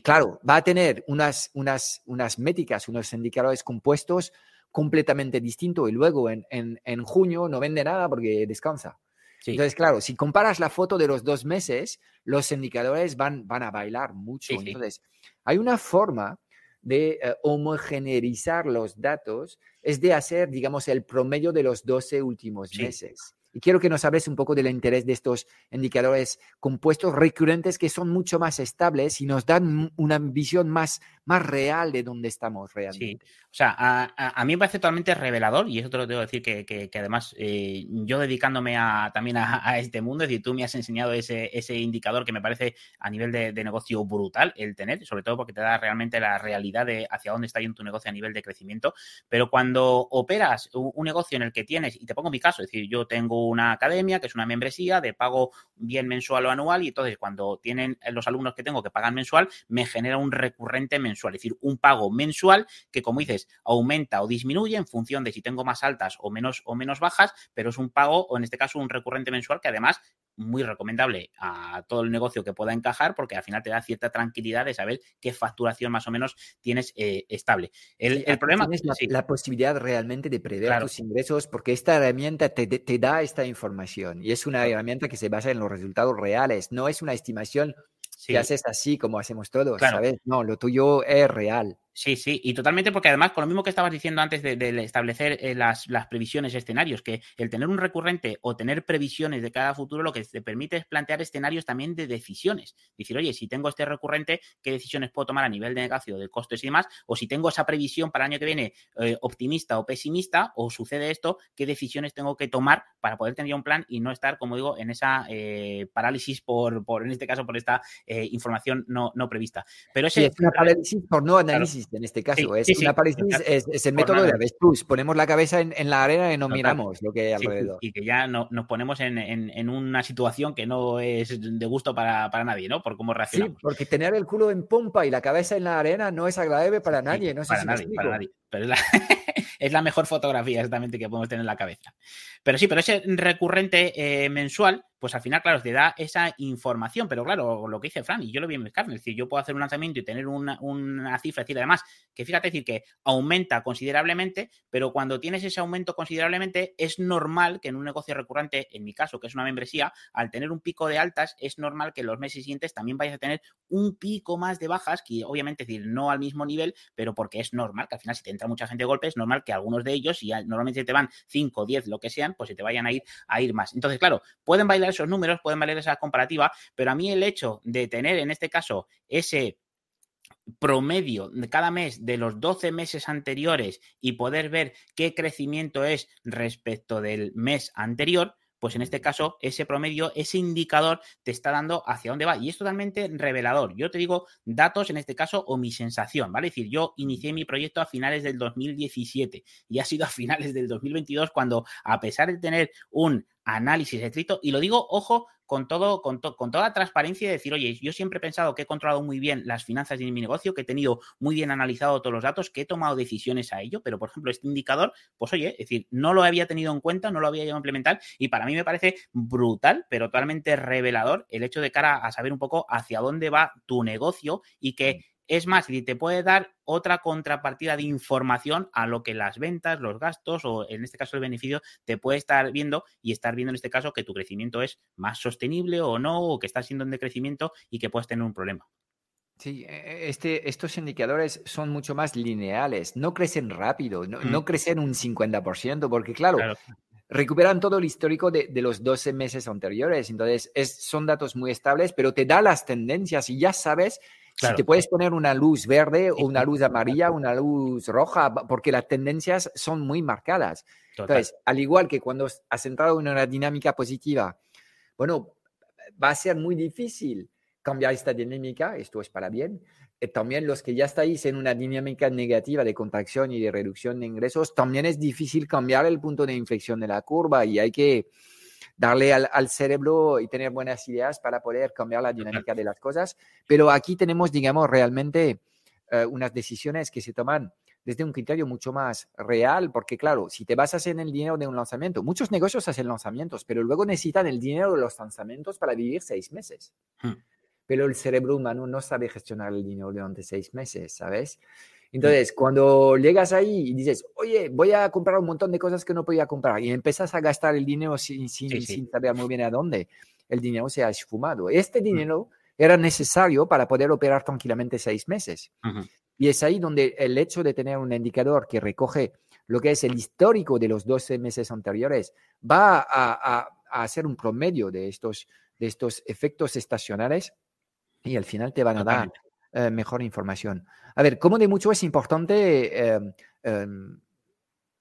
[SPEAKER 1] claro, va a tener unas, unas, unas métricas, unos indicadores compuestos completamente distintos y luego en, en junio no vende nada porque descansa. Entonces, claro, si comparas la foto de los dos meses, los indicadores van, van a bailar mucho. Entonces, hay una forma de eh, homogeneizar los datos, es de hacer, digamos, el promedio de los 12 últimos meses. Y quiero que nos hables un poco del interés de estos indicadores compuestos recurrentes que son mucho más estables y nos dan una visión más, más real de dónde estamos realmente.
[SPEAKER 2] Sí. O sea, a, mí me parece totalmente revelador y eso te lo tengo que decir que, además eh, yo dedicándome a, también a, este mundo, es decir, tú me has enseñado ese, ese indicador que me parece a nivel de, negocio brutal el tener, sobre todo porque te da realmente la realidad de hacia dónde está yendo tu negocio a nivel de crecimiento. Pero cuando operas un, un negocio en el que tienes, y te pongo mi caso, es decir, yo tengo una academia que es una membresía de pago bien mensual o anual y entonces cuando tienen los alumnos que tengo que pagan mensual, me genera un recurrente mensual, es decir, un pago mensual que como dices, aumenta o disminuye en función de si tengo más altas o menos, o menos bajas, pero es un pago o en este caso un recurrente mensual que además muy recomendable a todo el negocio que pueda encajar porque al final te da cierta tranquilidad de saber qué facturación más o menos tienes eh, estable. El, problema
[SPEAKER 1] es la, posibilidad realmente de prever tus ingresos porque esta herramienta te, te, da esta información y es una herramienta que se basa en los resultados reales, no es una estimación que haces así como hacemos todos, ¿sabes? No, lo tuyo es real.
[SPEAKER 2] Sí, sí, y totalmente porque además, con lo mismo que estabas diciendo antes de, establecer eh, las, previsiones, escenarios, que el tener un recurrente o tener previsiones de cada futuro lo que te permite es plantear escenarios también de decisiones. Decir, oye, si tengo este recurrente, ¿qué decisiones puedo tomar a nivel de negocio, de costes y demás? O si tengo esa previsión para el año que viene eh, optimista o pesimista, o sucede esto, ¿qué decisiones tengo que tomar para poder tener un plan y no estar, como digo, en esa eh, parálisis por, por, en este caso, por esta información no, no prevista?
[SPEAKER 1] Pero ese, es una parálisis por no análisis en este caso. es una parálisis, es, el método de avestruz. Ponemos la cabeza en, la arena y no miramos lo que hay alrededor.
[SPEAKER 2] y que ya no, nos ponemos en, una situación que no es de gusto para, nadie, ¿no? Por cómo reaccionamos.
[SPEAKER 1] Sí, porque tener el culo en pompa y la cabeza en la arena no es agradable para nadie. No sé
[SPEAKER 2] para nadie, para nadie. Pero es la, es la, mejor fotografía exactamente que podemos tener en la cabeza. Pero sí, pero ese recurrente eh, mensual pues al final, claro, te da esa información. Pero claro, lo que dice Fran, y yo lo vi en mis carnes, es decir, yo puedo hacer un lanzamiento y tener una, cifra, es decir, además, que fíjate, decir, que aumenta considerablemente, pero cuando tienes ese aumento considerablemente, es normal que en un negocio recurrente, en mi caso, que es una membresía, al tener un pico de altas, es normal que en los meses siguientes también vayas a tener un pico más de bajas, que obviamente, es decir, no al mismo nivel, pero porque es normal que al final, si te entra mucha gente de golpe, es normal que algunos de ellos, si normalmente te van 5, 10, lo que sean, pues se te vayan a ir a ir más. Entonces, claro, pueden bailar esos números, pueden valer esa comparativa, pero a mí el hecho de tener en este caso ese promedio de cada mes de los 12 meses anteriores y poder ver qué crecimiento es respecto del mes anterior, pues en este caso ese promedio, ese indicador te está dando hacia dónde va y es totalmente revelador. Yo te digo datos en este caso o mi sensación, ¿vale? Es decir, yo inicié mi proyecto a finales del 2017 y ha sido a finales del 2022 cuando a pesar de tener un análisis estricto, y lo digo, ojo, con todo, con, con toda transparencia y decir, oye, yo siempre he pensado que he controlado muy bien las finanzas de mi negocio, que he tenido muy bien analizado todos los datos, que he tomado decisiones a ello, pero por ejemplo, este indicador, pues oye, es decir, no lo había tenido en cuenta, no lo había llegado a implementar y para mí me parece brutal, pero totalmente revelador el hecho de cara a saber un poco hacia dónde va tu negocio y que mm. Es más, si te puede dar otra contrapartida de información a lo que las ventas, los gastos o en este caso el beneficio te puede estar viendo y estar viendo en este caso que tu crecimiento es más sostenible o no, o que estás siendo en decrecimiento y que puedes tener un problema.
[SPEAKER 1] Sí, e, este, estos indicadores son mucho más lineales, no crecen rápido, no, mm. crecen un 50%, porque claro, recuperan todo el histórico de, los 12 meses anteriores. Entonces, es, son datos muy estables, pero te da las tendencias y ya sabes si te puedes poner una luz verde o una luz amarilla, una luz roja, porque las tendencias son muy marcadas. Entonces, al igual que cuando has entrado en una dinámica positiva, bueno, va a ser muy difícil cambiar esta dinámica, esto es para bien. Eh, también los que ya estáis en una dinámica negativa de contracción y de reducción de ingresos, también es difícil cambiar el punto de inflexión de la curva y hay que darle al, cerebro y tener buenas ideas para poder cambiar la dinámica de las cosas. Pero aquí tenemos, digamos, realmente eh, unas decisiones que se toman desde un criterio mucho más real, porque claro, si te basas en el dinero de un lanzamiento, muchos negocios hacen lanzamientos, pero luego necesitan el dinero de los lanzamientos para vivir seis meses. Hmm pero el cerebro humano no sabe gestionar el dinero durante seis meses, ¿sabes? Entonces, cuando llegas ahí y dices, oye, voy a comprar un montón de cosas que no podía comprar y empiezas a gastar el dinero sin, sin, saber muy bien a dónde, el dinero se ha esfumado. Este dinero era necesario para poder operar tranquilamente seis meses. Y es ahí donde el hecho de tener un indicador que recoge lo que es el histórico de los 12 meses anteriores va a, a, a hacer un promedio de estos, de estos efectos estacionales y al final te van a dar eh, mejor información. A ver, como de mucho es importante em, em,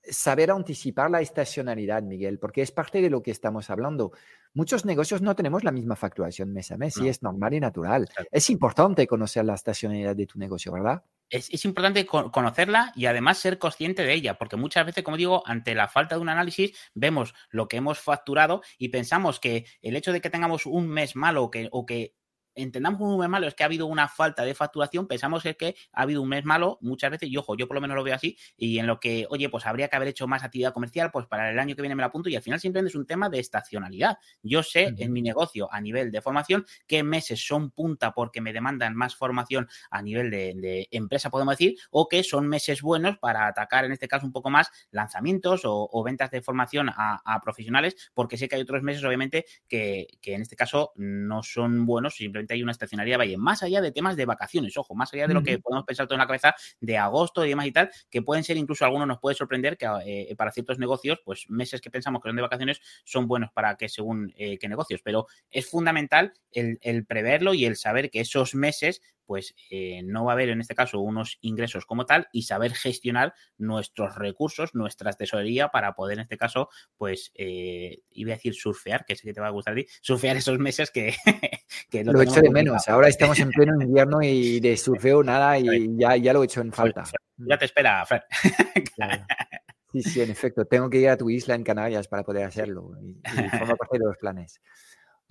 [SPEAKER 1] saber anticipar la estacionalidad, Miguel, porque es parte de lo que estamos hablando. Muchos negocios no tenemos la misma facturación mes a mes y es normal y natural. Es importante conocer la estacionalidad de tu negocio, ¿verdad?
[SPEAKER 2] Es, es, importante conocerla y además ser consciente de ella, porque muchas veces, como digo, ante la falta de un análisis, vemos lo que hemos facturado y pensamos que el hecho de que tengamos un mes malo que, o que entendamos un mes malo es que ha habido una falta de facturación, pensamos es que ha habido un mes malo muchas veces, y ojo, yo por lo menos lo veo así, y en lo que, oye, pues habría que haber hecho más actividad comercial, pues para el año que viene me la apunto, y al final simplemente es un tema de estacionalidad. Yo sé en mi negocio a nivel de formación qué meses son punta porque me demandan más formación a nivel de, empresa, podemos decir, o que son meses buenos para atacar en este caso un poco más lanzamientos o, ventas de formación a, profesionales, porque sé que hay otros meses, obviamente, que, que en este caso no son buenos, simplemente hay una estacionalidad valle, más allá de temas de vacaciones, ojo, más allá de lo que podemos pensar todo en la cabeza de agosto y demás y tal, que pueden ser incluso algunos nos puede sorprender que eh, para ciertos negocios, pues meses que pensamos que son de vacaciones son buenos para que según eh, qué negocios, pero es fundamental el, el preverlo y el saber que esos meses pues eh, no va a haber en este caso unos ingresos como tal y saber gestionar nuestros recursos, nuestra tesorería para poder en este caso, pues, eh, iba a decir surfear, que sé que te va a gustar a ti, surfear esos meses que...
[SPEAKER 1] lo, lo echo de menos, ahora estamos en pleno invierno y de surfeo nada y ya, ya lo he hecho en falta.
[SPEAKER 2] Ya te espera, Fer.
[SPEAKER 1] Sí, sí, en efecto. Tengo que ir a tu isla en Canarias para poder hacerlo y, y forma parte de los planes.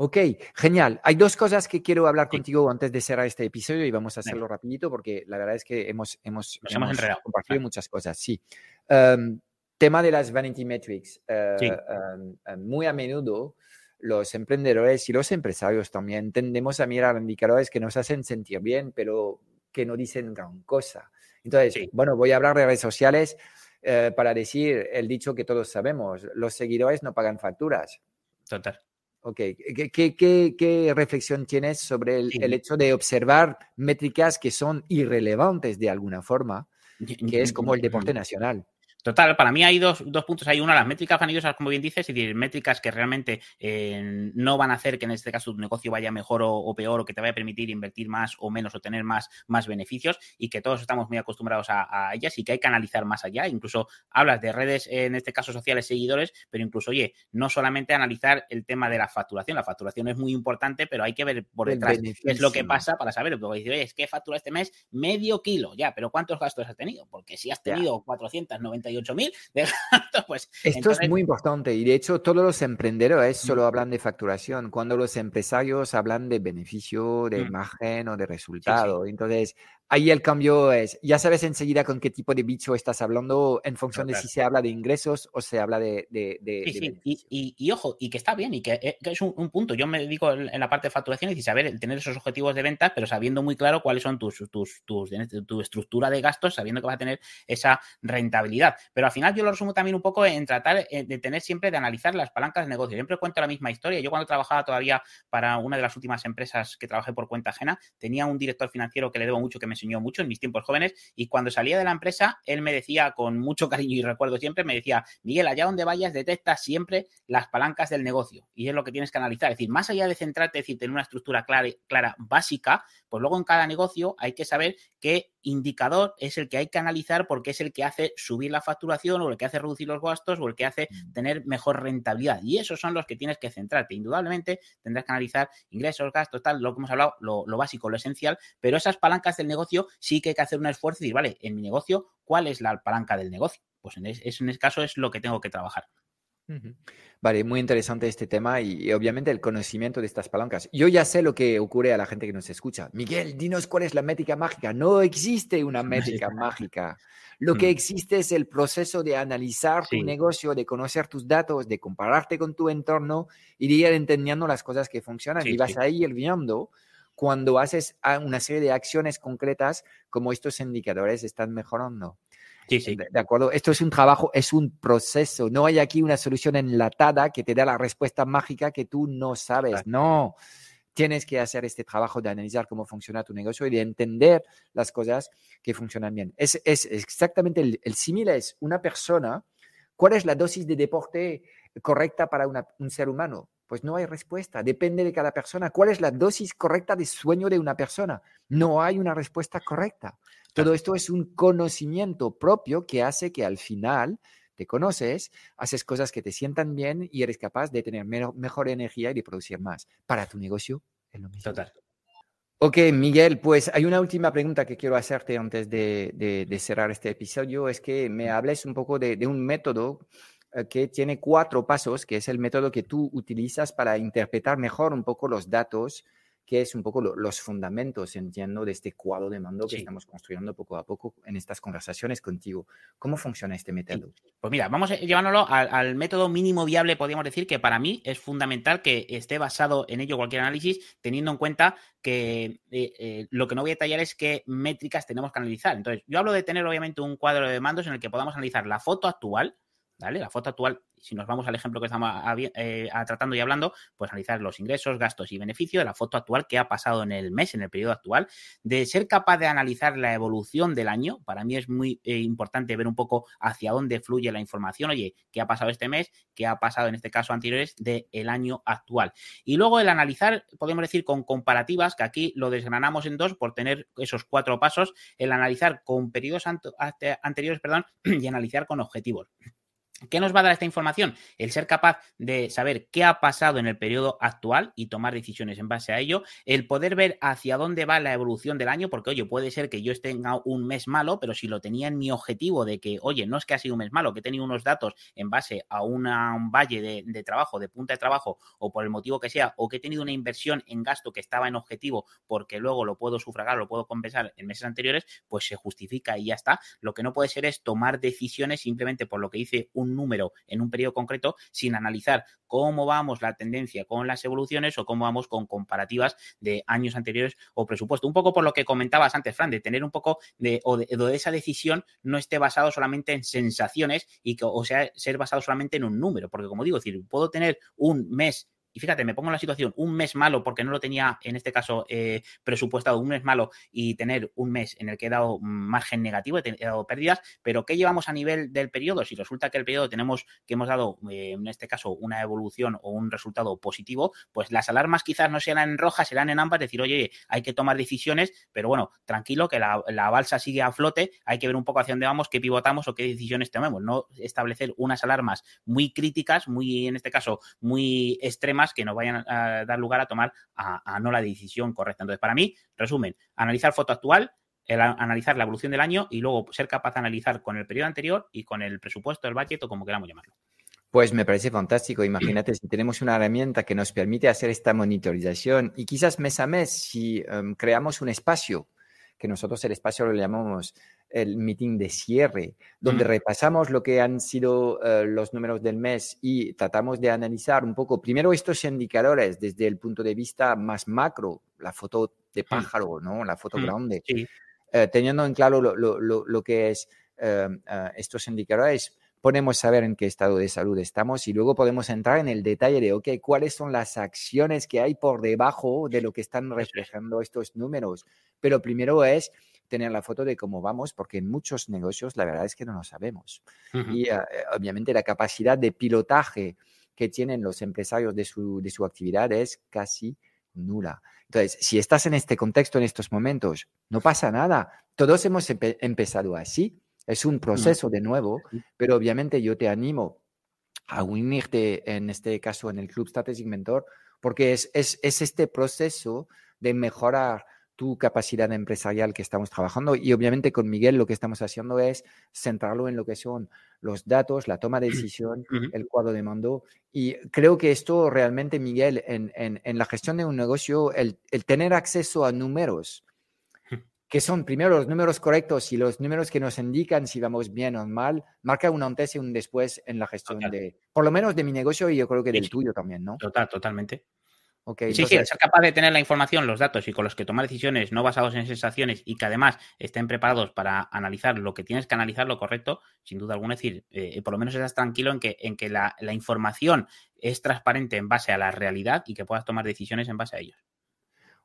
[SPEAKER 1] Ok, genial. Hay dos cosas que quiero hablar contigo antes de cerrar este episodio y vamos a hacerlo rapidito porque la verdad es que hemos, hemos, compartido muchas cosas. Sí. Em, tema de las vanity metrics. Eh, em, em, muy a menudo los emprendedores y los empresarios también tendemos a mirar indicadores que nos hacen sentir bien, pero que no dicen gran cosa. Entonces, bueno, voy a hablar de redes sociales eh, para decir el dicho que todos sabemos, los seguidores no pagan facturas.
[SPEAKER 2] Total.
[SPEAKER 1] Ok, ¿Qué, reflexión tienes sobre el, hecho de observar métricas que son irrelevantes de alguna forma, que es como el deporte nacional?
[SPEAKER 2] Total, para mí hay dos, puntos. Hay una, las métricas vanidosas, como bien dices, es decir, métricas que realmente eh, no van a hacer que en este caso tu negocio vaya mejor o, peor o que te vaya a permitir invertir más o menos o tener más, más beneficios y que todos estamos muy acostumbrados a, ellas y que hay que analizar más allá. Incluso hablas de redes, en este caso sociales, seguidores, pero incluso, oye, no solamente analizar el tema de la facturación. La facturación es muy importante, pero hay que ver por detrás qué es lo que pasa para saber. Porque dices, oye, es que factura este mes medio kilo, ya, pero ¿cuántos gastos has tenido? Porque si has tenido 490 38.000 pues...
[SPEAKER 1] Esto es muy importante y de hecho todos los emprendedores solo hablan de facturación, cuando los empresarios hablan de beneficio, de margen o de resultado. Entonces, ahí el cambio es, ya sabes enseguida con qué tipo de bicho estás hablando en función de si se habla de ingresos o se habla de...
[SPEAKER 2] sí, sí. Y, ojo, y que está bien y que, eh, es un, punto. Yo me dedico en, la parte de facturación y saber el tener esos objetivos de venta, pero sabiendo muy claro cuáles son tus, tus, tus, tu estructura de gastos, sabiendo que vas a tener esa rentabilidad. Pero al final yo lo resumo también un poco en tratar eh, de tener siempre, de analizar las palancas de negocio. Siempre cuento la misma historia. Yo cuando trabajaba todavía para una de las últimas empresas que trabajé por cuenta ajena, tenía un director financiero que le debo mucho que me enseñó mucho en mis tiempos jóvenes y cuando salía de la empresa, él me decía con mucho cariño y recuerdo siempre, me decía, Miguel, allá donde vayas, detecta siempre las palancas del negocio y es lo que tienes que analizar. Es decir, más allá de centrarte, decir, tener una estructura clara, clara básica, pues luego en cada negocio hay que saber qué indicador es el que hay que analizar porque es el que hace subir la facturación o el que hace reducir los gastos o el que hace mm. tener mejor rentabilidad. Y esos son los que tienes que centrarte. Indudablemente tendrás que analizar ingresos, gastos, tal, lo que hemos hablado, lo, básico, lo esencial, pero esas palancas del negocio sí que hay que hacer un esfuerzo y decir, vale, en mi negocio, ¿cuál es la palanca del negocio? Pues en, en ese caso es lo que tengo que trabajar.
[SPEAKER 1] Vale, muy interesante este tema y, obviamente el conocimiento de estas palancas. Yo ya sé lo que ocurre a la gente que nos escucha. Miguel, dinos cuál es la métrica mágica. No existe una métrica mágica. Lo que mm. existe es el proceso de analizar tu negocio, de conocer tus datos, de compararte con tu entorno y de ir entendiendo las cosas que funcionan. y vas a ir viendo cuando haces una serie de acciones concretas como estos indicadores están mejorando.
[SPEAKER 2] Sí, sí.
[SPEAKER 1] De, acuerdo. Esto es un trabajo, es un proceso. No hay aquí una solución enlatada que te da la respuesta mágica que tú no sabes. No. Tienes que hacer este trabajo de analizar cómo funciona tu negocio y de entender las cosas que funcionan bien. Es, es exactamente el, el símil es una persona. ¿Cuál es la dosis de deporte correcta para un ser humano? Pues no hay respuesta, depende de cada persona. ¿Cuál es la dosis correcta de sueño de una persona? No hay una respuesta correcta. Todo esto es un conocimiento propio que hace que al final te conoces, haces cosas que te sientan bien y eres capaz de tener mejor energía y de producir más. Para tu negocio es lo mismo.
[SPEAKER 2] Total.
[SPEAKER 1] Ok, Miguel, pues hay una última pregunta que quiero hacerte antes de, cerrar este episodio. Es que me hables un poco de un método que tiene cuatro pasos, que es el método que tú utilizas para interpretar mejor un poco los datos, que es un poco los fundamentos, entiendo, de este cuadro de mando que estamos construyendo poco a poco en estas conversaciones contigo. ¿Cómo funciona este método?
[SPEAKER 2] Pues mira, vamos llevándolo al, método mínimo viable, podríamos decir que para mí es fundamental que esté basado en ello cualquier análisis, teniendo en cuenta que eh, eh, lo que no voy a detallar es qué métricas tenemos que analizar. Entonces, yo hablo de tener obviamente un cuadro de mandos en el que podamos analizar la foto actual, la foto actual, si nos vamos al ejemplo que estamos eh, tratando y hablando, pues analizar los ingresos, gastos y beneficios de la foto actual que ha pasado en el mes, en el periodo actual, de ser capaz de analizar la evolución del año. Para mí es muy eh, importante ver un poco hacia dónde fluye la información, oye, qué ha pasado este mes, qué ha pasado en este caso anteriores del año actual. Y luego el analizar, podemos decir, con comparativas, que aquí lo desgranamos en dos por tener esos cuatro pasos, el analizar con periodos anteriores, perdón, y analizar con objetivos. ¿Qué nos va a dar esta información? El ser capaz de saber qué ha pasado en el periodo actual y tomar decisiones en base a ello, el poder ver hacia dónde va la evolución del año, porque oye, puede ser que yo tenga un mes malo, pero si lo tenía en mi objetivo de que, oye, no es que ha sido un mes malo, que he tenido unos datos en base a un valle de, trabajo, de punta de trabajo, o por el motivo que sea, o que he tenido una inversión en gasto que estaba en objetivo porque luego lo puedo sufragar, lo puedo compensar en meses anteriores, pues se justifica y ya está. Lo que no puede ser es tomar decisiones simplemente por lo que dice un número en un periodo concreto sin analizar cómo vamos la tendencia con las evoluciones o cómo vamos con comparativas de años anteriores o presupuesto. Un poco por lo que comentabas antes, Fran, de tener un poco de, o de, esa decisión no esté basado solamente en sensaciones y que, o sea, ser basado solamente en un número, porque como digo, decir, puedo tener un mes y fíjate, me pongo en la situación, un mes malo porque no lo tenía, en este caso, eh, presupuestado, un mes malo y tener un mes en el que he dado margen negativo, he, dado pérdidas, pero ¿qué llevamos a nivel del periodo? Si resulta que el periodo tenemos, que hemos dado, eh, en este caso, una evolución o un resultado positivo, pues las alarmas quizás no serán en roja, serán en ambas, decir, oye, hay que tomar decisiones, pero bueno, tranquilo, que la, la balsa sigue a flote, hay que ver un poco hacia dónde vamos, qué pivotamos o qué decisiones tomemos, no establecer unas alarmas muy críticas, muy, en este caso, muy extremas que nos vayan a dar lugar a tomar a, no la decisión correcta. Entonces, para mí, resumen, analizar foto actual, el analizar la evolución del año y luego ser capaz de analizar con el periodo anterior y con el presupuesto, el budget o como queramos llamarlo.
[SPEAKER 1] Pues me parece fantástico. Imagínate si tenemos una herramienta que nos permite hacer esta monitorización y quizás mes a mes, si em, creamos un espacio, que nosotros el espacio lo llamamos el meeting de cierre, donde repasamos lo que han sido eh, los números del mes y tratamos de analizar un poco primero estos indicadores desde el punto de vista más macro, la foto de pájaro, ¿no? la foto grande, eh, teniendo en claro lo, lo, lo, que es eh, estos indicadores podemos saber en qué estado de salud estamos y luego podemos entrar en el detalle de, ok, cuáles son las acciones que hay por debajo de lo que están reflejando estos números. Pero primero es tener la foto de cómo vamos, porque en muchos negocios la verdad es que no lo sabemos. Y eh, obviamente la capacidad de pilotaje que tienen los empresarios de su, de su actividad es casi nula. Entonces, si estás en este contexto en estos momentos, no pasa nada. Todos hemos empezado así es un proceso de nuevo, pero obviamente yo te animo a unirte en este caso en el Club Strategic Mentor, porque es, es, es este proceso de mejorar tu capacidad empresarial que estamos trabajando y obviamente con Miguel lo que estamos haciendo es centrarlo en lo que son los datos, la toma de decisión, el cuadro de mando y creo que esto realmente Miguel en, en, en la gestión de un negocio, el, el, tener acceso a números que son primero los números correctos y los números que nos indican si vamos bien o mal, marca un antes y un después en la gestión de, por lo menos de mi negocio y yo creo que del tuyo también, ¿no?
[SPEAKER 2] Total, totalmente. Okay, sí, sí, ser capaz de tener la información, los datos y con los que tomar decisiones no basados en sensaciones y que además estén preparados para analizar lo que tienes que analizar, lo correcto, sin duda alguna. Es decir, eh, por lo menos estás tranquilo en que, en que la, la información es transparente en base a la realidad y que puedas tomar decisiones en base a ellos.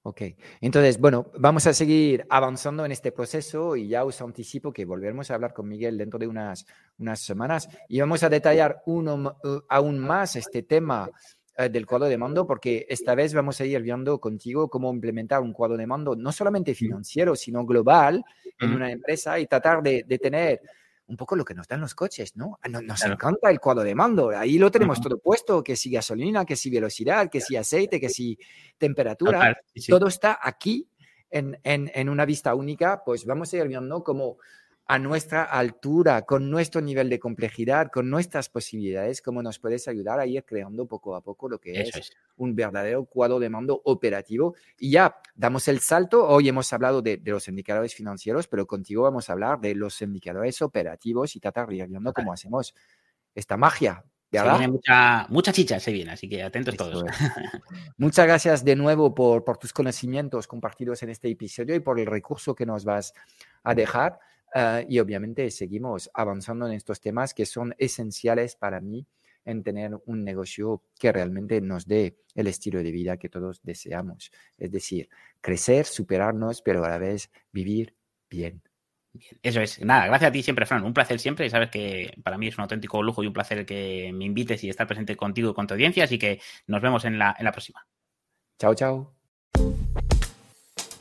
[SPEAKER 1] Ok, entonces, bueno, vamos a seguir avanzando en este proceso y ya os anticipo que volveremos a hablar con Miguel dentro de unas, unas semanas y vamos a detallar uno, uh, aún más este tema eh, del cuadro de mando porque esta vez vamos a ir viendo contigo cómo implementar un cuadro de mando no solamente financiero, sino global en una empresa y tratar de, de tener un poco lo que nos dan los coches, ¿no? Ah, nos, encanta el cuadro de mando, ahí lo tenemos todo puesto, que si gasolina, que si velocidad, que si aceite, que si temperatura, todo está aquí en, en, en, una vista única, pues vamos a ir viendo cómo a nuestra altura, con nuestro nivel de complejidad, con nuestras posibilidades, cómo nos puedes ayudar a ir creando poco a poco lo que es, un verdadero cuadro de mando operativo. Y ya damos el salto. Hoy hemos hablado de, los indicadores financieros, pero contigo vamos a hablar de los indicadores operativos y tratar de ir viendo cómo hacemos esta magia.
[SPEAKER 2] Se mucha, mucha chicha, se viene, así que atentos todos.
[SPEAKER 1] Muchas gracias de nuevo por, por tus conocimientos compartidos en este episodio y por el recurso que nos vas a dejar. Ah, y obviamente seguimos avanzando en estos temas que son esenciales para mí en tener un negocio que realmente nos dé el estilo de vida que todos deseamos. Es decir, crecer, superarnos, pero a la vez vivir bien.
[SPEAKER 2] Eso es. Nada, gracias a ti siempre, Fran. Un placer siempre. Sabes que para mí es un auténtico lujo y un placer que me invites y estar presente contigo y con tu audiencia. Así que nos vemos en la, en la próxima.
[SPEAKER 1] Chao, chao.